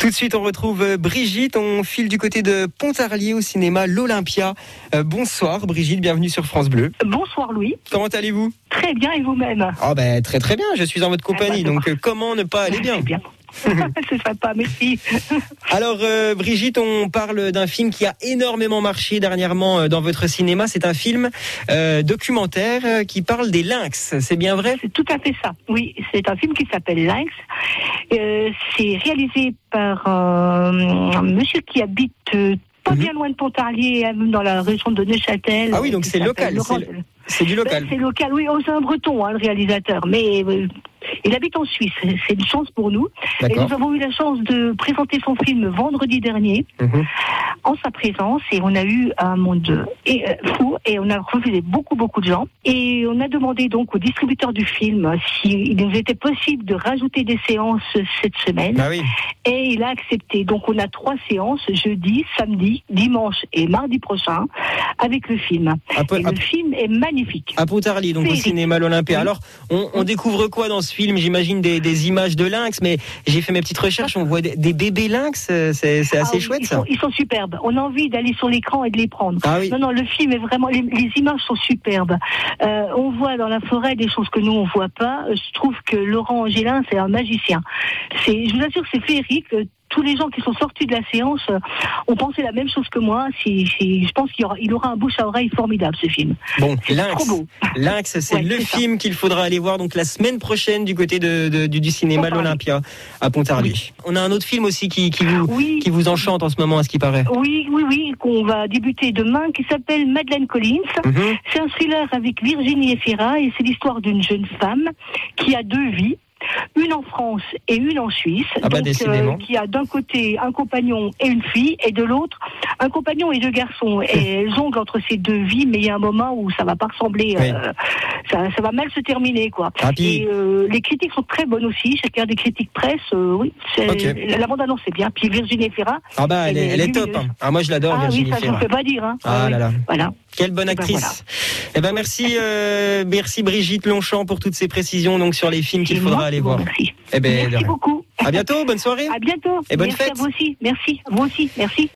Tout de suite, on retrouve euh, Brigitte. On file du côté de Pontarlier au cinéma L'Olympia. Euh, bonsoir Brigitte, bienvenue sur France Bleu. Bonsoir Louis. Comment allez-vous? Très bien et vous-même? Ah ben très très bien, je suis en votre compagnie, Ah, bah, donc euh, comment ne pas aller bien. Ce serait pas, merci. Alors euh, Brigitte, on parle d'un film qui a énormément marché dernièrement euh, dans votre cinéma. C'est un film euh, documentaire qui parle des lynx, c'est bien vrai? C'est tout à fait ça. Oui, c'est un film qui s'appelle Lynx. Euh, c'est réalisé par un monsieur qui habite pas Mhm. bien loin de Pontarlier, dans la région de Neuchâtel. Ah oui, donc c'est local, c'est C'est du Ben, local. C'est local, oui. Oh, c'est un breton, hein, le réalisateur. Mais euh, il habite en Suisse. C'est une chance pour nous. Et nous avons eu la chance de présenter son film vendredi dernier. Mhm. en sa présence et on a eu un monde et, euh, fou et on a refusé beaucoup beaucoup de gens et on a demandé donc au distributeur du film s'il nous était possible de rajouter des séances cette semaine Ah oui. et il a accepté donc on a trois séances jeudi samedi dimanche et mardi prochain avec le film peu- et le film est magnifique À Pontarlier, donc au cinéma l'Olympia. Oui. Alors, on, on découvre quoi dans ce film? J'imagine des, des images de lynx, mais j'ai fait mes petites recherches. On voit des, des bébés lynx. euh, C'est Ah assez oui, chouette ils ça. sont, ils sont superbes on a envie d'aller sur l'écran et de les prendre Ah oui. Non, non, le film est vraiment. Les, les images sont superbes. Euh, on voit dans la forêt des choses que nous on voit pas. Euh, Je trouve que Laurent Angélin c'est un magicien. C'est, je vous assure, que c'est féerique. Tous les gens qui sont sortis de la séance euh, ont pensé la même chose que moi. Je pense qu'il aura, il aura un bouche à oreille formidable ce film. Bon, lynx. Lynx, c'est Ouais, le film qu'il faudra aller voir donc la semaine prochaine du côté de, de- du, du cinéma l'Olympia à Pontarlier. On a un autre film aussi qui, qui vous Oui. qui vous enchante en ce moment, à ce qui paraît. Oui, oui, oui, qu'on va débuter demain, qui s'appelle Madeleine Collins. Mhm. C'est un thriller avec Virginie Efira et c'est l'histoire d'une jeune femme qui a deux vies. Une en France et une en Suisse. Ah bah, donc, décidément. qui a d'un côté un compagnon et une fille, et de l'autre un compagnon et deux garçons. Et elles jonglent entre ces deux vies, mais il y a un moment où ça va pas ressembler, Oui. euh, ça, ça va mal se terminer, quoi. Ah, puis- Et euh, les critiques sont très bonnes aussi. Chacun des critiques presse, euh, oui, c'est Ok. la, la bande annonce c'est bien. Puis Virginie Efira, Ah bah elle est, elle est Elle est top. hein. Ah moi je l'adore ah oui, ça je ne Fira. peux pas dire. Hein. Ah là là. Voilà. Quelle bonne Eh ben, actrice. Eh ben merci euh, merci Brigitte Longchamp pour toutes ces précisions donc sur les films qu'il faudra aller voir. Merci. Eh ben, merci beaucoup. À bientôt, bonne soirée. À bientôt. Et bonne merci fête. à vous aussi. Merci. Vous aussi. Merci.